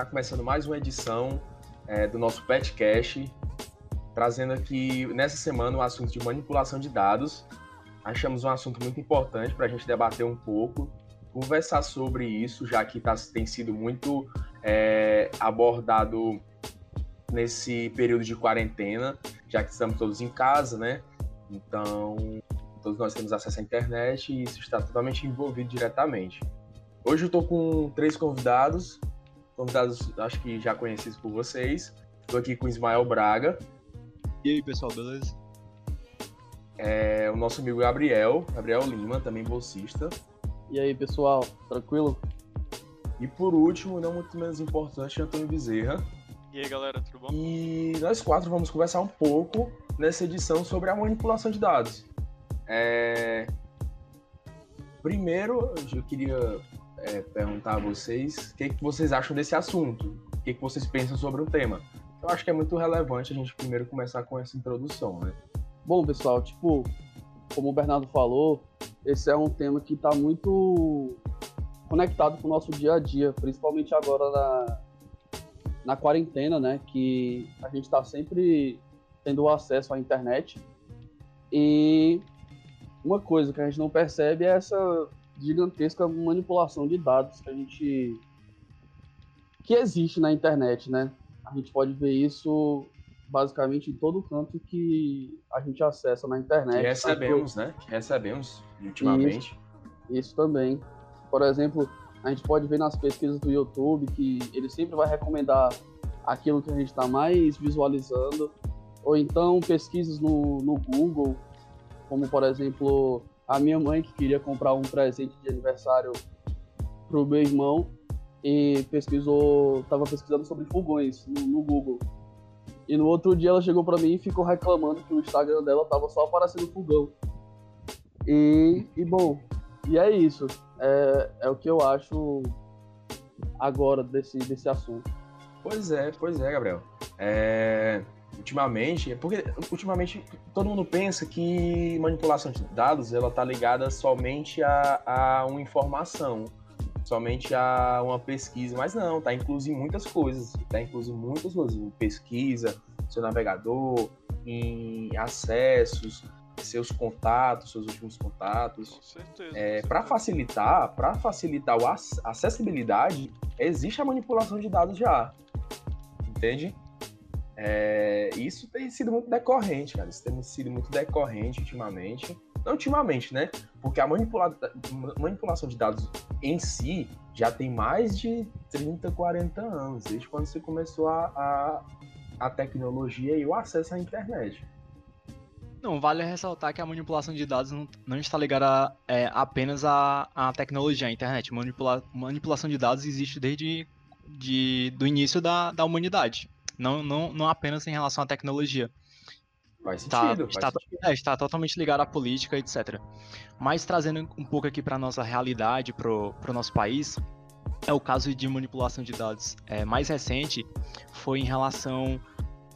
está começando mais uma edição é, do nosso PetCast, trazendo aqui nessa semana o assunto de manipulação de dados. Achamos um assunto muito importante para a gente debater um pouco, conversar sobre isso, já que tá, tem sido muito é, abordado nesse período de quarentena, já que estamos todos em casa, né? Então, todos nós temos acesso à internet e isso está totalmente envolvido diretamente. Hoje eu estou com três convidados, convidados acho que já conhecidos por vocês. Estou aqui com Ismael Braga. E aí, pessoal, beleza? É, o nosso amigo Gabriel, Gabriel Lima, também bolsista. E aí, pessoal, tranquilo? E por último, não muito menos importante, Antônio Bezerra. E aí, galera, tudo bom? E nós quatro vamos conversar um pouco nessa edição sobre a manipulação de dados. É... Primeiro, eu queria é, perguntar a vocês o que, que vocês acham desse assunto, o que, que vocês pensam sobre o tema. Eu acho que é muito relevante a gente primeiro começar com essa introdução, né? Bom, pessoal, tipo, como o Bernardo falou, esse é um tema que está muito conectado com o nosso dia a dia, principalmente agora na, na quarentena, né? Que a gente está sempre tendo acesso à internet. E uma coisa que a gente não percebe é essa gigantesca manipulação de dados que a gente que existe na internet, né? A gente pode ver isso basicamente em todo canto que a gente acessa na internet. Que recebemos, né? Que recebemos ultimamente. Isso, isso também. Por exemplo, a gente pode ver nas pesquisas do YouTube que ele sempre vai recomendar aquilo que a gente está mais visualizando. Ou então pesquisas no, no Google, como por exemplo a minha mãe que queria comprar um presente de aniversário pro meu irmão e pesquisou, tava pesquisando sobre fogões no, no Google. E no outro dia ela chegou para mim e ficou reclamando que o Instagram dela tava só aparecendo fogão. E, e bom, e é isso. É, é o que eu acho agora desse, desse assunto. Pois é, pois é, Gabriel. É ultimamente, é porque ultimamente todo mundo pensa que manipulação de dados ela tá ligada somente a, a uma informação, somente a uma pesquisa, mas não, tá incluso em muitas coisas, tá incluso em muitas coisas, em pesquisa, seu navegador, em acessos, seus contatos, seus últimos contatos. Com certeza. É, para facilitar, para facilitar a acessibilidade, existe a manipulação de dados já. Entende? É, isso tem sido muito decorrente, cara. Isso tem sido muito decorrente ultimamente. Não ultimamente, né? Porque a manipula manipulação de dados em si já tem mais de 30, 40 anos, desde quando você começou a, a, a tecnologia e o acesso à internet. Não, vale ressaltar que a manipulação de dados não, não está ligada é, apenas à, à tecnologia, à internet. Manipula, manipulação de dados existe desde de, do início da, da humanidade não, não, não apenas em relação à tecnologia. Faz tá, sentido, está, faz está, é, está totalmente ligado à política, etc. Mas trazendo um pouco aqui para nossa realidade, para o nosso país, é o caso de manipulação de dados é, mais recente foi em relação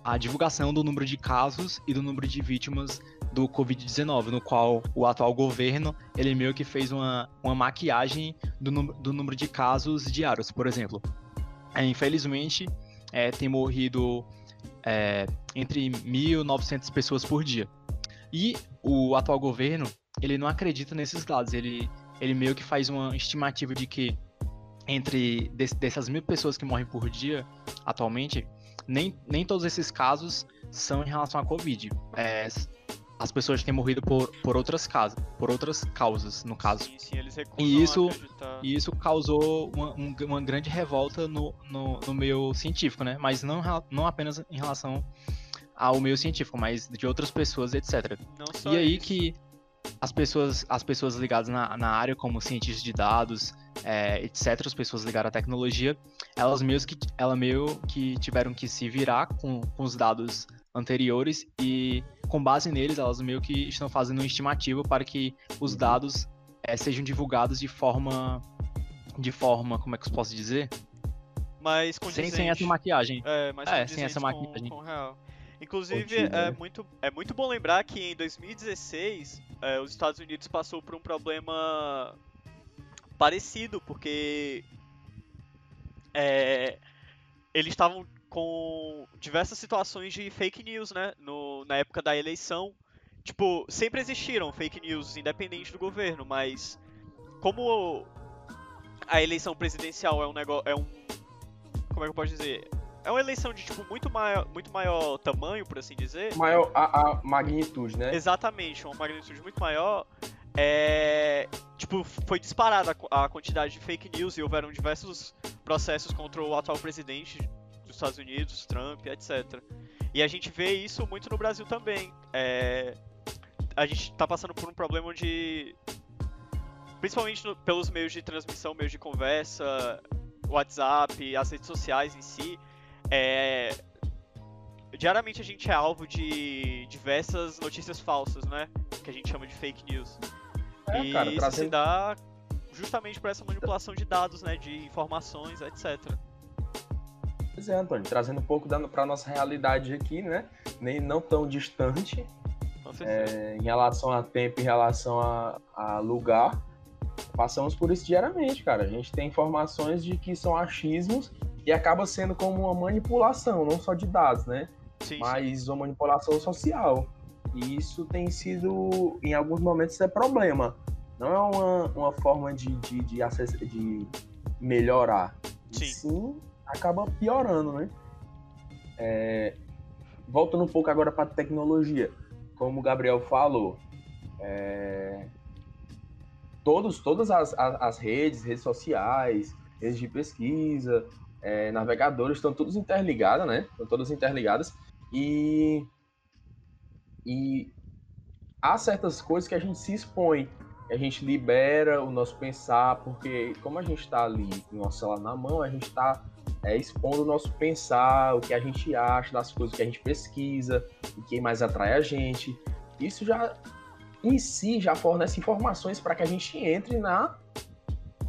à divulgação do número de casos e do número de vítimas do Covid-19, no qual o atual governo ele meio que fez uma, uma maquiagem do, do número de casos diários, por exemplo. É, infelizmente, é, tem morrido é, entre 1.900 pessoas por dia. E o atual governo, ele não acredita nesses dados, ele, ele meio que faz uma estimativa de que entre dessas mil pessoas que morrem por dia atualmente, nem, nem todos esses casos são em relação à Covid. É, as pessoas têm morrido por, por outras causas, por outras causas, no caso. Sim, sim, eles e isso, e isso causou uma, uma grande revolta no, no, no, meio científico, né? Mas não, não apenas em relação ao meio científico, mas de outras pessoas, etc. e aí isso. que as pessoas, as pessoas ligadas na, na área, como cientistas de dados, é, etc., as pessoas ligadas à tecnologia, elas meio que, ela meio que tiveram que se virar com, com os dados anteriores e com base neles elas meio que estão fazendo uma estimativa para que os uhum. dados é, sejam divulgados de forma de forma como é que eu posso dizer? Mas sem, sem essa maquiagem. É, mas é sem essa maquiagem. com, com real. Inclusive, é muito, é muito bom lembrar que em 2016 é, os Estados Unidos passou por um problema parecido, porque é, eles estavam com diversas situações de fake news, né? No, na época da eleição. Tipo, sempre existiram fake news, independente do governo, mas como a eleição presidencial é um negócio. É um. Como é que eu posso dizer? É uma eleição de tipo muito maior, muito maior tamanho, por assim dizer. Maior a, a magnitude, né? Exatamente, uma magnitude muito maior. É, tipo, foi disparada a quantidade de fake news e houveram diversos processos contra o atual presidente dos Estados Unidos, Trump, etc. E a gente vê isso muito no Brasil também. É, a gente está passando por um problema onde, principalmente no, pelos meios de transmissão, meios de conversa, WhatsApp, as redes sociais em si, é, diariamente a gente é alvo de diversas notícias falsas, né? Que a gente chama de fake news. É, e cara, isso trazendo... se dá justamente por essa manipulação de dados, né? De informações, etc. Pois é, Antônio, trazendo um pouco para nossa realidade aqui, né? Nem não tão distante é, em relação a tempo, em relação a, a, lugar. Passamos por isso diariamente, cara. A gente tem informações de que são achismos e acaba sendo como uma manipulação, não só de dados, né? Sim, mas sim. uma manipulação social. E isso tem sido, em alguns momentos, é problema. Não é uma, uma forma de, de, de, de melhorar. Sim. sim, acaba piorando, né? É... Voltando um pouco agora para a tecnologia. Como o Gabriel falou, é... Todos, todas as, as, as, redes, redes sociais, redes de pesquisa, é, navegadores, estão todos interligadas, né? Estão todas interligadas. E e há certas coisas que a gente se expõe, a gente libera o nosso pensar, porque como a gente está ali com o nosso celular na mão, a gente está é, expondo o nosso pensar, o que a gente acha das coisas que a gente pesquisa, o que mais atrai a gente. Isso já em si já fornece informações para que a gente entre na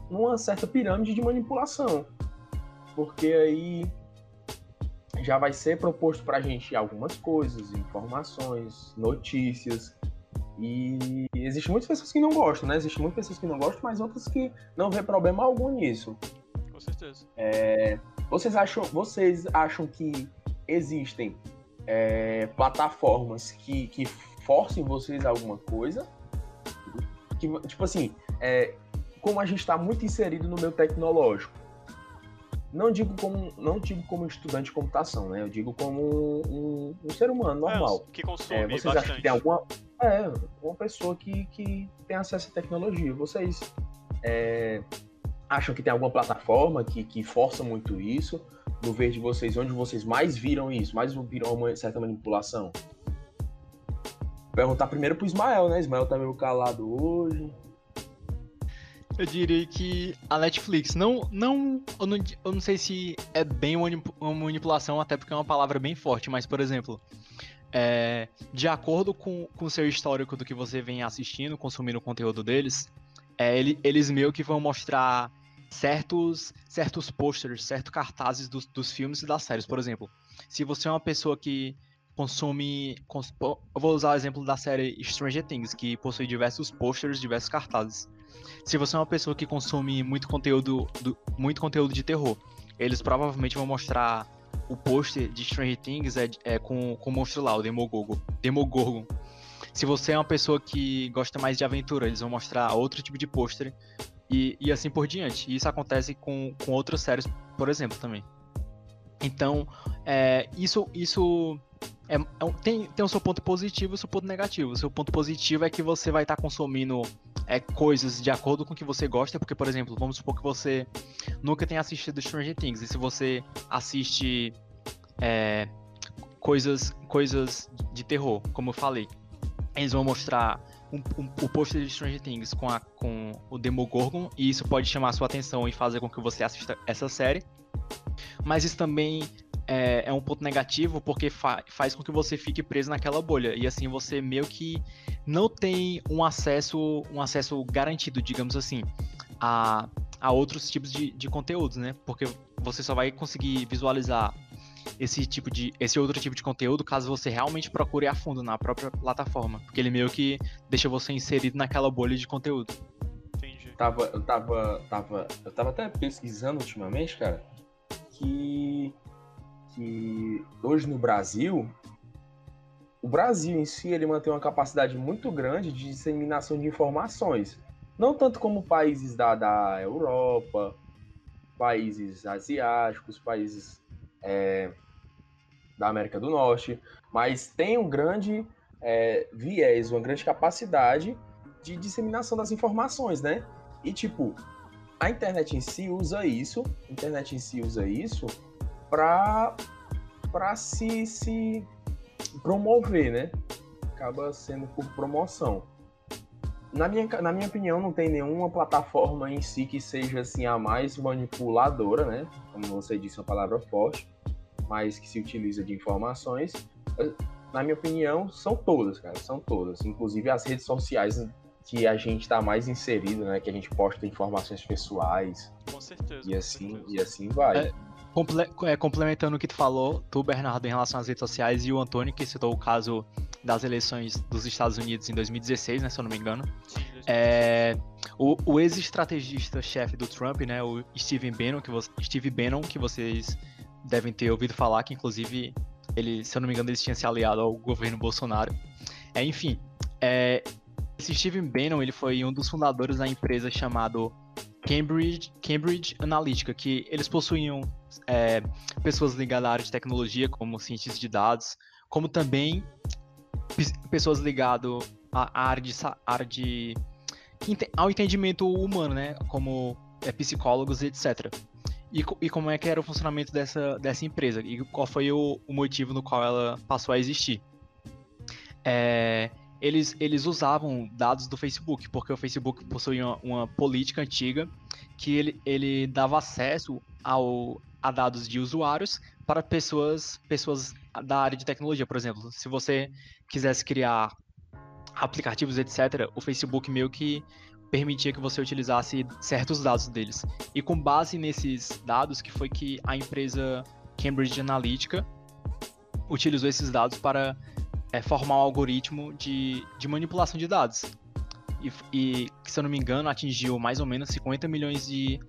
numa certa pirâmide de manipulação. Porque aí já vai ser proposto para a gente algumas coisas, informações, notícias. E existem muitas pessoas que não gostam, né? Existem muitas pessoas que não gostam, mas outras que não vê problema algum nisso. Com certeza. É, vocês, acham, vocês acham que existem é, plataformas que, que forcem vocês a alguma coisa? Que, tipo assim, é, como a gente está muito inserido no meio tecnológico, não digo como não digo como estudante de computação, né? Eu digo como um, um ser humano é, normal. É, que consome é, vocês bastante. acham que tem alguma é uma pessoa que, que tem acesso à tecnologia? Vocês é, acham que tem alguma plataforma que, que força muito isso? No ver de vocês, onde vocês mais viram isso, mais viram uma certa manipulação? Perguntar primeiro pro Ismael, né? Ismael tá meio calado hoje. Eu diria que a Netflix não. não eu, não eu não sei se é bem uma manipulação, até porque é uma palavra bem forte, mas, por exemplo, é, de acordo com, com o seu histórico do que você vem assistindo, consumindo o conteúdo deles, é, ele, eles meio que vão mostrar certos, certos posters, certos cartazes dos, dos filmes e das séries. Por exemplo, se você é uma pessoa que consome. Cons, eu vou usar o exemplo da série Stranger Things, que possui diversos posters, diversos cartazes se você é uma pessoa que consome muito conteúdo, do, muito conteúdo de terror, eles provavelmente vão mostrar o pôster de Stranger Things é, é com, com o monstro lá, o Demogorgon. Demogorgon. Se você é uma pessoa que gosta mais de aventura, eles vão mostrar outro tipo de pôster e, e assim por diante. E isso acontece com, com outras séries, por exemplo, também. Então, é, isso, isso é, é, tem, tem o seu ponto positivo e o seu ponto negativo. O seu ponto positivo é que você vai estar tá consumindo é, coisas de acordo com o que você gosta, porque, por exemplo, vamos supor que você nunca tenha assistido Stranger Things, e se você assiste é, coisas, coisas de terror, como eu falei, eles vão mostrar um, um, o pôster de Stranger Things com, a, com o Demogorgon, e isso pode chamar sua atenção e fazer com que você assista essa série. Mas isso também é, é um ponto negativo porque fa faz com que você fique preso naquela bolha. E assim você meio que não tem um acesso, um acesso garantido, digamos assim, a, a outros tipos de, de conteúdos, né? Porque você só vai conseguir visualizar esse tipo de esse outro tipo de conteúdo caso você realmente procure a fundo na própria plataforma, porque ele meio que deixa você inserido naquela bolha de conteúdo. Entendi. Tava, eu tava, tava, eu tava até pesquisando ultimamente, cara, que que hoje no Brasil, o Brasil em si ele mantém uma capacidade muito grande de disseminação de informações. Não tanto como países da, da Europa, países asiáticos, países é, da América do Norte, mas tem um grande é, viés, uma grande capacidade de disseminação das informações, né? E tipo, a internet em si usa isso, a internet em si usa isso para para se, se promover, né? Acaba sendo por promoção. Na minha, na minha opinião, não tem nenhuma plataforma em si que seja assim a mais manipuladora, né? Como você disse, uma palavra forte, mas que se utiliza de informações. Na minha opinião, são todas, cara, são todas. Inclusive as redes sociais que a gente está mais inserido, né? Que a gente posta informações pessoais. Com certeza. E assim, certeza. e assim vai. É, comple é, complementando o que tu falou, tu, Bernardo, em relação às redes sociais, e o Antônio, que citou o caso das eleições dos Estados Unidos em 2016, né? Se eu não me engano. É, o, o ex-estrategista-chefe do Trump, né? O Steve Bannon, que, Steve Bannon, que vocês devem ter ouvido falar, que inclusive ele, se eu não me engano, ele tinha se aliado ao governo Bolsonaro. É, enfim, é, esse Steven Bannon, ele foi um dos fundadores da empresa chamado Cambridge, Cambridge Analytica, que eles possuíam é, pessoas ligadas à área de tecnologia, como cientistas de dados, como também pessoas ligadas à área de, área de ao entendimento humano, né, como é, psicólogos, etc. E, e, como é que era o funcionamento dessa, dessa empresa e qual foi o, o motivo no qual ela passou a existir. É, eles, eles usavam dados do Facebook, porque o Facebook possuía uma, uma política antiga que ele, ele dava acesso ao, a dados de usuários para pessoas, pessoas da área de tecnologia, por exemplo. Se você quisesse criar aplicativos, etc., o Facebook meio que permitia que você utilizasse certos dados deles. E com base nesses dados que foi que a empresa Cambridge Analytica utilizou esses dados para é, formar um algoritmo de, de manipulação de dados. E, e, se eu não me engano, atingiu mais ou menos 50 milhões de,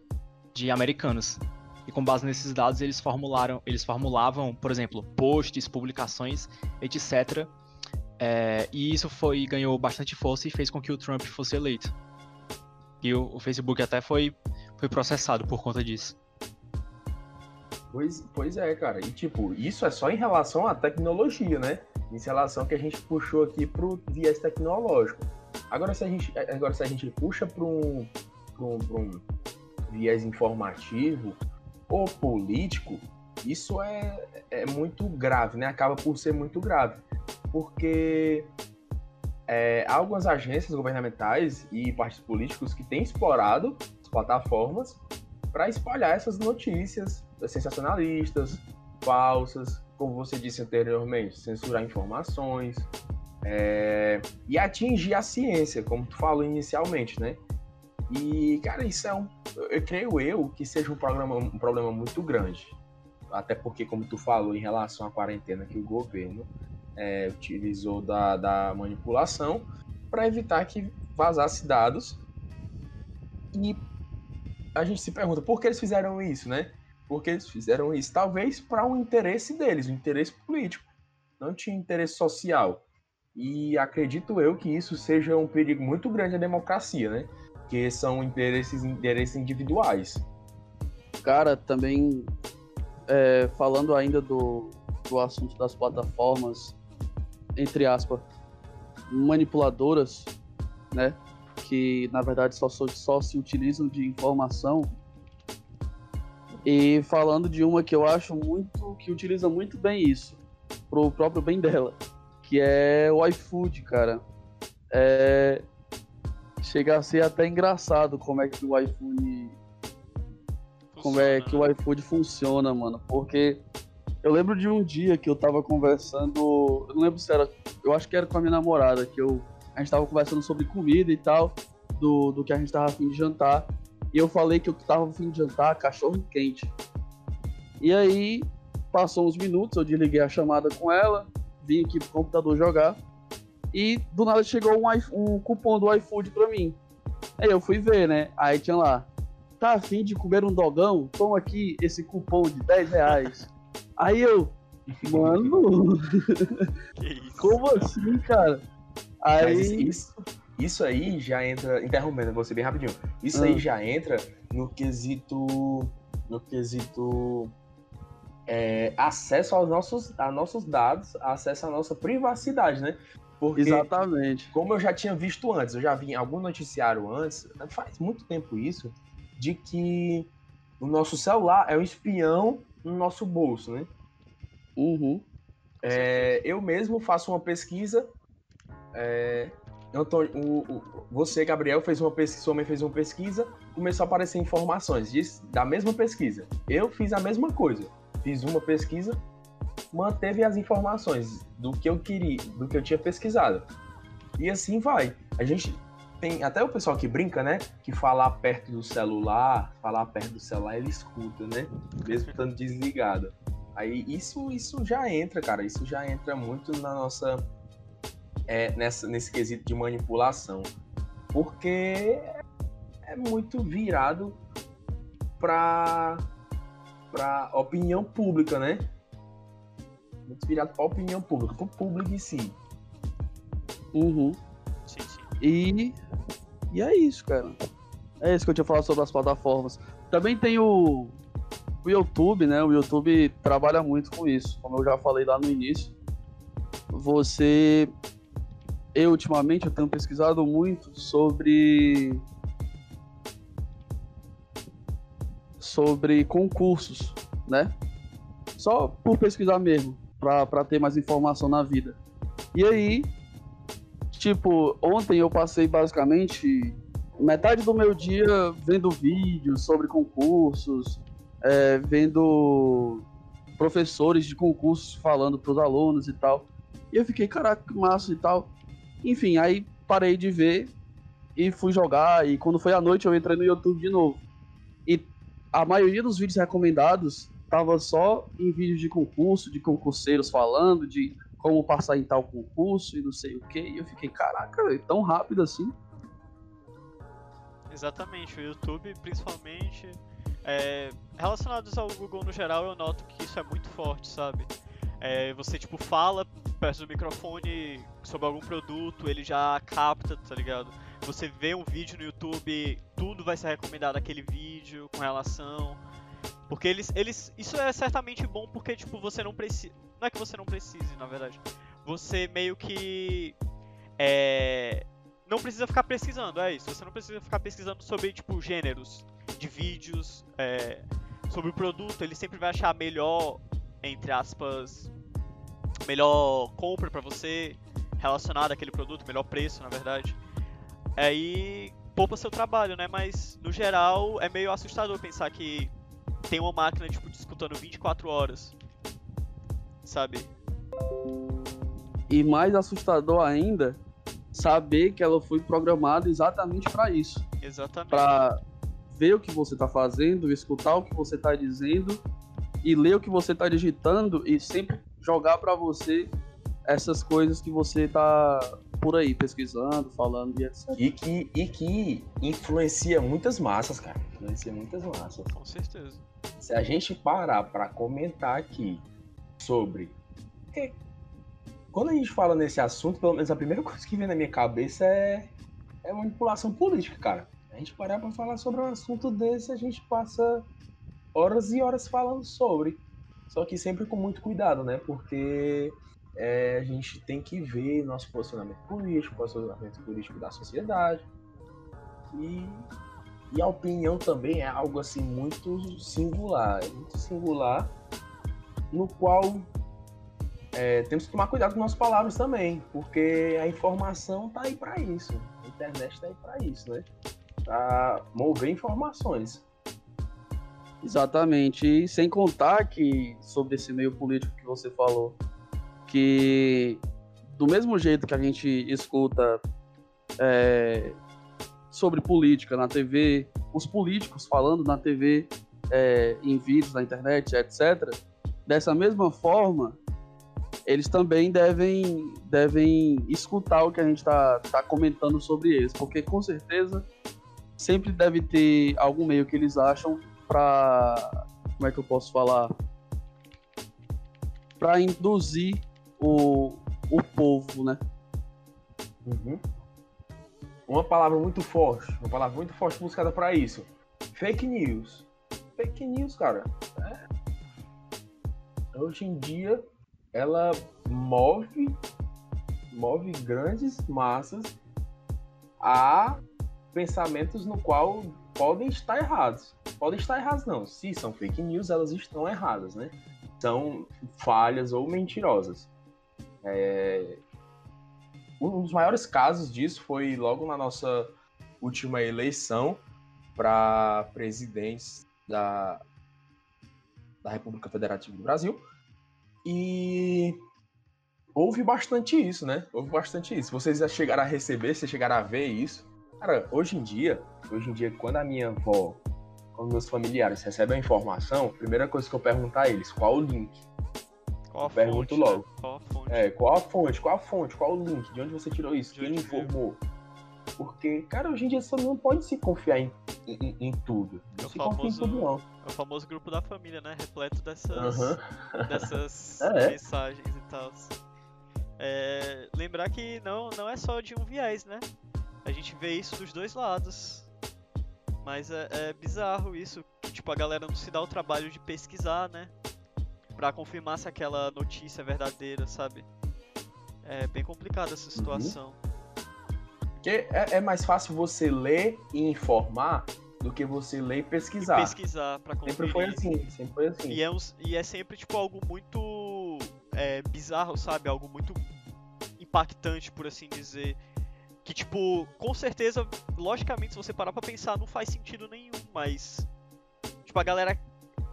de americanos. E com base nesses dados, eles formularam, eles formulavam, por exemplo, posts, publicações, etc. É, e isso foi ganhou bastante força e fez com que o Trump fosse eleito. E o, o Facebook até foi, foi processado por conta disso. Pois, pois é, cara. E tipo, isso é só em relação à tecnologia, né? Em relação que a gente puxou aqui pro viés tecnológico. Agora se a gente, agora, se a gente puxa para um, um, um viés informativo ou político, isso é, é muito grave, né? Acaba por ser muito grave. Porque é, há algumas agências governamentais e partidos políticos que têm explorado as plataformas para espalhar essas notícias sensacionalistas, falsas, como você disse anteriormente, censurar informações é, e atingir a ciência, como tu falou inicialmente, né? E, cara, isso é um. Eu creio eu que seja um, programa, um problema muito grande. Até porque, como tu falou, em relação à quarentena que o governo é, utilizou da, da manipulação para evitar que vazasse dados. E a gente se pergunta por que eles fizeram isso, né? Porque eles fizeram isso, talvez para um interesse deles, um interesse político. Não tinha interesse social. E acredito eu que isso seja um perigo muito grande à democracia, né? Que são interesses, interesses individuais. Cara, também é, falando ainda do, do assunto das plataformas, entre aspas, manipuladoras, né? Que na verdade só, só se utilizam de informação e falando de uma que eu acho muito, que utiliza muito bem isso, pro próprio bem dela, que é o iFood, cara. É... Chega a ser até engraçado como é que o iFood. Como é que o iFood funciona, mano. Porque eu lembro de um dia que eu tava conversando. Eu não lembro se era. Eu acho que era com a minha namorada, que eu. A gente tava conversando sobre comida e tal, do, do que a gente tava afim de jantar. E eu falei que eu tava fim de jantar cachorro quente. E aí, passou uns minutos, eu desliguei a chamada com ela, vim aqui pro computador jogar. E do nada chegou um, um cupom do iFood pra mim. Aí eu fui ver, né? Aí tinha lá. Tá afim de comer um dogão? Toma aqui esse cupom de 10 reais. Aí eu, mano, Que isso. como assim, cara? Mas Aí, isso, isso aí já entra, interrompendo você bem rapidinho, isso Ah. aí já entra no quesito, no quesito é, acesso aos nossos, a nossos dados, acesso à nossa privacidade, né? Porque, exatamente. como eu já tinha visto antes, eu já vi em algum noticiário antes, faz muito tempo isso, de que o nosso celular é um espião no nosso bolso, né? Uhum. É, eu mesmo faço uma pesquisa. é, Antônio, o- o- você, Gabriel, fez uma pesquisa, sua mãe fez uma pesquisa, começou a aparecer informações disso, da mesma pesquisa. Eu fiz a mesma coisa. Fiz uma pesquisa, manteve as informações do que eu queria, do que eu tinha pesquisado. E assim vai. A gente tem até o pessoal que brinca, né? Que falar perto do celular, falar perto do celular, ele escuta, né? Mesmo estando desligado. Aí isso, isso já entra, cara. Isso já entra muito na nossa. é, nessa, nesse quesito de manipulação. Porque é muito virado pra, pra opinião pública, né? Muito virado pra opinião pública, pro público em si. Uhum. E, e é isso, cara. É isso que eu tinha falado sobre as plataformas. Também tem o, o YouTube, né? O YouTube trabalha muito com isso. Como eu já falei lá no início. Você. Eu, ultimamente, eu tenho pesquisado muito sobre. Sobre concursos, né? Só por pesquisar mesmo, pra ter mais informação na vida. E aí, Tipo, ontem eu passei basicamente metade do meu dia vendo vídeos sobre concursos, é, vendo professores de concursos falando pros alunos e tal. E eu fiquei, caraca, que massa e tal. Enfim, aí parei de ver e fui jogar. E quando foi à noite eu entrei no YouTube de novo. E a maioria dos vídeos recomendados tava só em vídeos de concurso, de concurseiros falando, de como passar em tal concurso e não sei o que. E eu fiquei, caraca, velho, tão rápido assim. Exatamente, o YouTube principalmente. é, relacionados ao Google no geral, eu noto que isso é muito forte, sabe? É, você tipo fala perto do microfone sobre algum produto, ele já capta, tá ligado? Você vê um vídeo no YouTube, tudo vai ser recomendado aquele vídeo com relação. Porque eles, eles. Isso é certamente bom porque, tipo, você não precisa. Não é que você não precise, na verdade. Você meio que. É. Não precisa ficar pesquisando, é isso. Você não precisa ficar pesquisando sobre, tipo, gêneros de vídeos, é, sobre o produto. Ele sempre vai achar melhor, entre aspas, melhor compra pra você, relacionada àquele produto, melhor preço, na verdade. Aí poupa seu trabalho, né? Mas, no geral, é meio assustador pensar que tem uma máquina, tipo, disputando 24 horas. Sabe? E mais assustador ainda, saber que ela foi programada exatamente para isso. Exatamente. Para ver o que você tá fazendo, escutar o que você tá dizendo e ler o que você tá digitando e sempre jogar para você essas coisas que você tá por aí pesquisando, falando e etc. E que, e que influencia muitas massas, cara. Influencia muitas massas. Com certeza. Se a gente parar para comentar aqui sobre. porque Quando a gente fala nesse assunto, pelo menos a primeira coisa que vem na minha cabeça é, é manipulação política, cara. A gente parar para falar sobre um assunto desse, a gente passa horas e horas falando sobre. Só que sempre com muito cuidado, né? Porque é, a gente tem que ver nosso posicionamento político, posicionamento político da sociedade. E, e a opinião também é algo assim muito singular, muito singular, no qual é, temos que tomar cuidado com nossas palavras também, porque a informação tá aí para isso, a internet tá aí para isso, né? Para mover informações. Exatamente. E sem contar que, sobre esse meio político que você falou, que do mesmo jeito que a gente escuta é, sobre política na TV, os políticos falando na TV, é, em vídeos na internet, etc., dessa mesma forma, eles também devem, devem escutar o que a gente está tá comentando sobre eles, porque com certeza sempre deve ter algum meio que eles acham para como é que eu posso falar para induzir o, o povo, né? Uhum. Uma palavra muito forte, uma palavra muito forte buscada para isso. Fake news. Fake news, cara. Hoje em dia, ela move, move grandes massas a pensamentos no qual podem estar errados. Podem estar errados, não. Se são fake news, elas estão erradas, né? São falhas ou mentirosas. É... Um dos maiores casos disso foi logo na nossa última eleição para presidentes da, da República Federativa do Brasil. E houve bastante isso, né? Houve bastante isso. Vocês já chegaram a receber, vocês chegaram a ver isso. Cara, hoje em dia, hoje em dia, quando a minha avó, quando meus familiares recebem a informação, a primeira coisa que eu pergunto a eles, qual o link? Qual a Pergunto fonte, logo. né? Qual a fonte? É, qual a fonte? Qual a fonte? Qual o link? De onde você tirou isso? De Quem informou? Porque, cara, hoje em dia você não pode se confiar em, em, em tudo. É Não se confia em tudo, não. É o famoso grupo da família, né? Repleto dessas, Aham. dessas É. mensagens e tal. É, lembrar que não, não é só de um viés, né? A gente vê isso dos dois lados. Mas é, é bizarro isso, tipo, a galera não se dá o trabalho de pesquisar, né? Pra confirmar se aquela notícia é verdadeira, sabe? É bem complicada essa situação. Porque é, é mais fácil você ler e informar do que você ler e E pesquisar. pesquisar pra conferir. Sempre foi assim, sempre foi assim. E é, uns- e é sempre, tipo, algo muito é, bizarro, sabe? Algo muito impactante, por assim dizer. Que, tipo, com certeza, logicamente, se você parar pra pensar, não faz sentido nenhum, mas. Tipo, a galera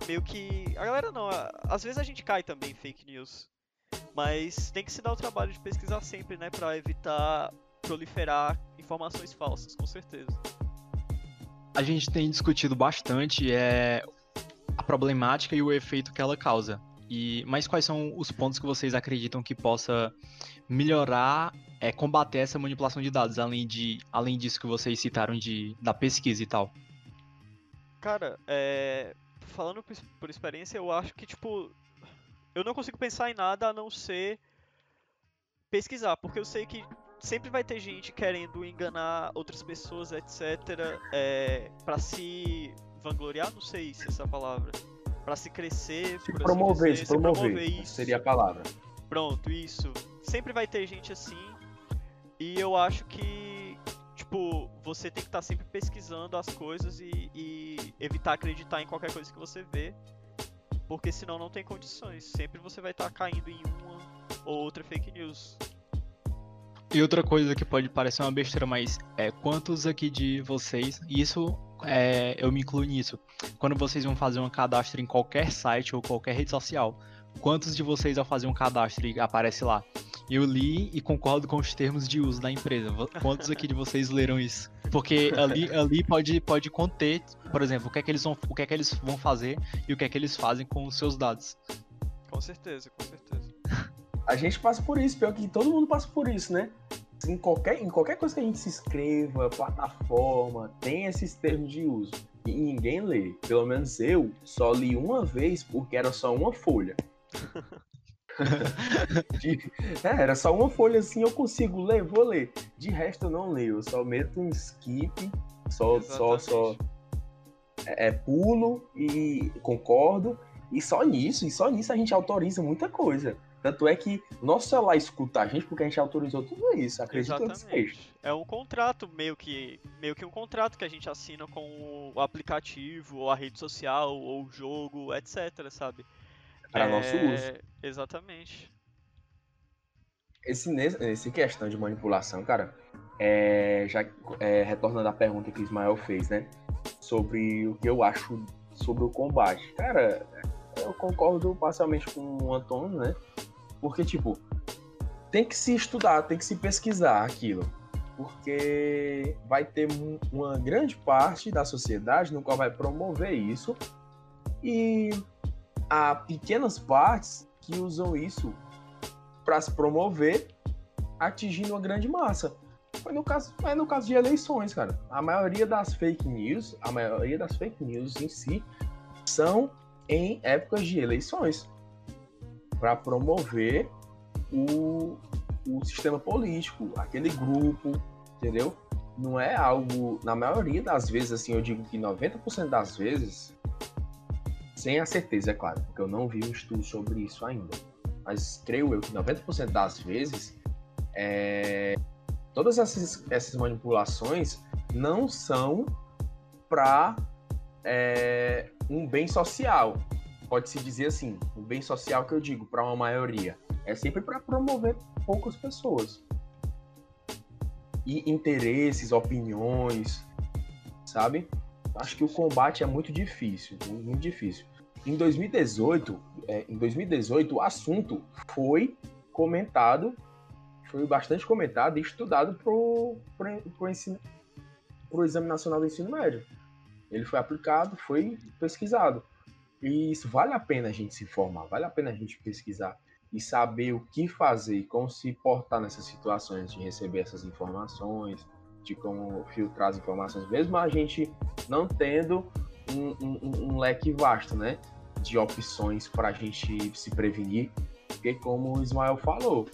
meio que. A galera não, a- às vezes a gente cai também em fake news. Mas tem que se dar o trabalho de pesquisar sempre, né? Pra evitar proliferar informações falsas, com certeza. A gente tem discutido bastante é, a problemática e o efeito que ela causa. E, mas quais são os pontos que vocês acreditam que possa melhorar, é, combater essa manipulação de dados, além, de, além disso que vocês citaram de, da pesquisa e tal? Cara, é... falando por, por experiência, eu acho que, tipo, eu não consigo pensar em nada a não ser pesquisar, porque eu sei que sempre vai ter gente querendo enganar outras pessoas, etc, é... para se vangloriar, não sei se essa é a palavra, Pra se crescer, Se por assim promover, dizer, se promover. isso. Seria a palavra. Pronto, isso. Sempre vai ter gente assim. E eu acho que, tipo, você tem que estar sempre pesquisando as coisas e, e evitar acreditar em qualquer coisa que você vê. Porque senão não tem condições. Sempre você vai estar caindo em uma ou outra fake news. E outra coisa que pode parecer uma besteira, mas é quantos aqui de vocês, e isso é, eu me incluo nisso, quando vocês vão fazer um cadastro em qualquer site ou qualquer rede social, quantos de vocês ao fazer um cadastro e aparece lá? Eu li e concordo com os termos de uso da empresa. Quantos aqui de vocês leram isso? Porque ali, ali pode, pode conter, por exemplo, o que, é que eles vão, o que é que eles vão fazer e o que é que eles fazem com os seus dados. Com certeza, com certeza. A gente passa por isso, pior que todo mundo passa por isso, né? Em qualquer, em qualquer coisa que a gente se inscreva, plataforma, tem esses termos de uso. E ninguém lê. Pelo menos eu só li uma vez porque era só uma folha. De- é, era só uma folha assim, eu consigo ler, vou ler. De resto eu não leio, eu só meto um skip, só, só, só é, é, pulo e concordo. E só nisso, e só nisso a gente autoriza muita coisa. Tanto é que nosso celular escuta a gente porque a gente autorizou tudo isso, acredito que. Exatamente. É um contrato, meio que, meio que um contrato que a gente assina com o aplicativo, ou a rede social, ou o jogo, etc, sabe? Para nosso É, uso. Exatamente. Esse, esse questão de manipulação, cara, é, já é, retornando à pergunta que o Ismael fez, né? Sobre o que eu acho sobre o combate. Cara, eu concordo parcialmente com o Antônio, né? Porque, tipo, tem que se estudar, tem que se pesquisar aquilo. Porque vai ter um- uma grande parte da sociedade no qual vai promover isso. E há pequenas partes que usam isso para se promover, atingindo uma grande massa. Foi no caso, é no caso de eleições, cara. A maioria das fake news, a maioria das fake news em si são em épocas de eleições. Para promover o, o sistema político, aquele grupo, entendeu? Não é algo, na maioria das vezes, assim, eu digo que 90% das vezes, sem a certeza, é claro, porque eu não vi um estudo sobre isso ainda, mas creio eu que 90% das vezes, é, todas essas, essas manipulações não são para é, um bem social. Pode-se dizer assim, o bem social que eu digo para uma maioria é sempre para promover poucas pessoas. E interesses, opiniões, sabe? Acho que o combate é muito difícil, muito difícil. Em 2018, é, em 2018 o assunto foi comentado, foi bastante comentado e estudado para o Exame Nacional do Ensino Médio. Ele foi aplicado, foi pesquisado. E isso vale a pena a gente se informar, vale a pena a gente pesquisar e saber o que fazer e como se portar nessas situações de receber essas informações, de como filtrar as informações, mesmo a gente não tendo um, um, um leque vasto, né, de opções para a gente se prevenir, porque como o Ismael falou,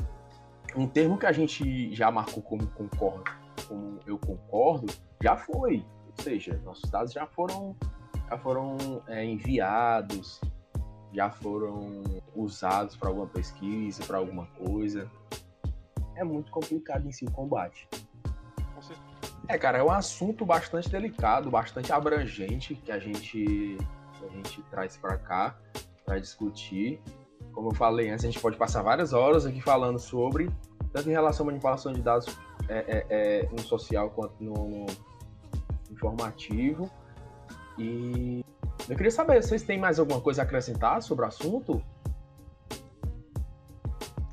um termo que a gente já marcou como concordo, como eu concordo, já foi, ou seja, nossos dados já foram, já foram é, enviados, já foram usados para alguma pesquisa, para alguma coisa. É muito complicado em si o combate. É, cara, é um assunto bastante delicado, bastante abrangente que a gente, que a gente traz para cá para discutir. Como eu falei antes, a gente pode passar várias horas aqui falando sobre, tanto em relação à manipulação de dados é, é, é, no social quanto no, no informativo. E eu queria saber, vocês têm mais alguma coisa a acrescentar sobre o assunto?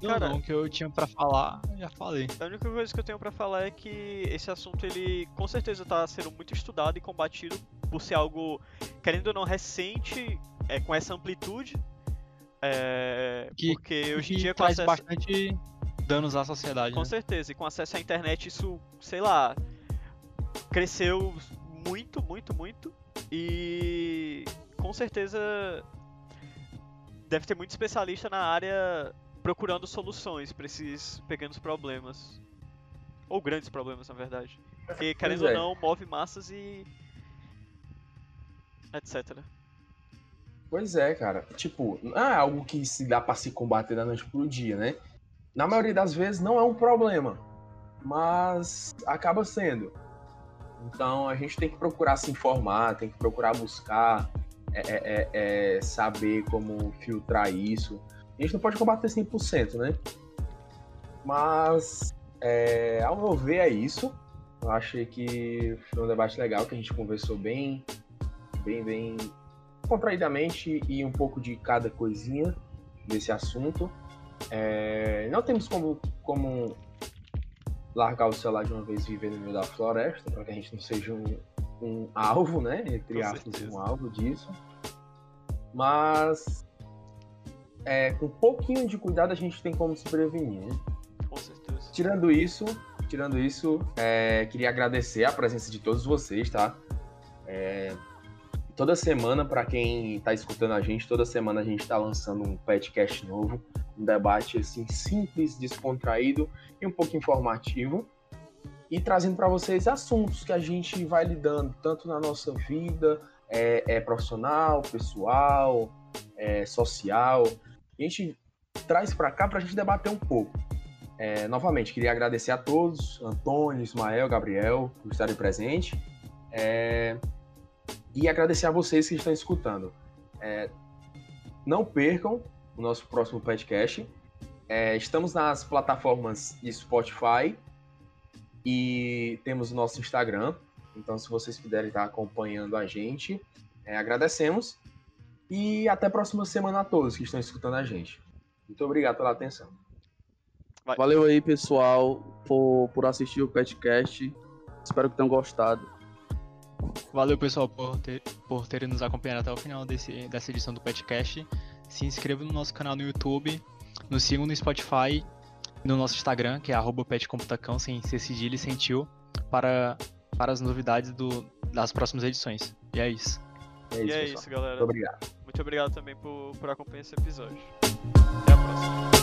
Não, Cara, não, o que eu tinha para falar, já falei. A única coisa que eu tenho para falar é que esse assunto ele com certeza está sendo muito estudado e combatido por ser algo, querendo ou não, recente, é, com essa amplitude. É, que, porque hoje em dia com traz acesso... bastante danos à sociedade. Com né? certeza, e com acesso à internet isso, sei lá, cresceu muito, muito, muito. E com certeza deve ter muito especialista na área procurando soluções para esses pequenos problemas. Ou grandes problemas, na verdade. Porque, querendo é. ou não, move massas e. etc. Pois é, cara. Tipo, não é algo que se dá para se combater da noite pro dia, né? Na maioria das vezes não é um problema. Mas acaba sendo. Então a gente tem que procurar se informar, tem que procurar buscar, é, é, é, é saber como filtrar isso. A gente não pode combater 100%, né? Mas, é, ao meu ver, é isso. Eu achei que foi um debate legal, que a gente conversou bem, bem, bem contraidamente e um pouco de cada coisinha desse assunto. É, não temos como, como largar o celular de uma vez e viver no meio da floresta, para que a gente não seja um, um alvo, né? Entre aspas, um alvo disso. Mas é, com um pouquinho de cuidado a gente tem como se prevenir, né? Com certeza. Tirando isso, tirando isso, é, queria agradecer a presença de todos vocês, tá? É, toda semana, para quem está escutando a gente, toda semana a gente está lançando um podcast novo um debate assim simples, descontraído e um pouco informativo e trazendo para vocês assuntos que a gente vai lidando tanto na nossa vida é, é profissional, pessoal, é, social. A gente traz para cá para a gente debater um pouco. É, novamente, queria agradecer a todos, Antônio, Ismael, Gabriel, por estarem presentes. É, e agradecer a vocês que estão escutando. É, não percam o nosso próximo podcast. É, estamos nas plataformas Spotify e temos o nosso Instagram. Então, se vocês puderem estar acompanhando a gente, é, agradecemos. E até a próxima semana a todos que estão escutando a gente. Muito obrigado pela atenção. Vai. Valeu aí, pessoal, por, por assistir o podcast. Espero que tenham gostado. Valeu, pessoal, por, ter, por terem nos acompanhado até o final desse, dessa edição do podcast se inscrevam no nosso canal no YouTube, nos sigam no Spotify, no nosso Instagram, que é petcomputacão, sem ser cedilha e sem tio, para, para as novidades do, das próximas edições. E é isso. É isso, e é isso galera. Muito obrigado. Muito muito obrigado também por, por acompanhar esse episódio. Até a próxima.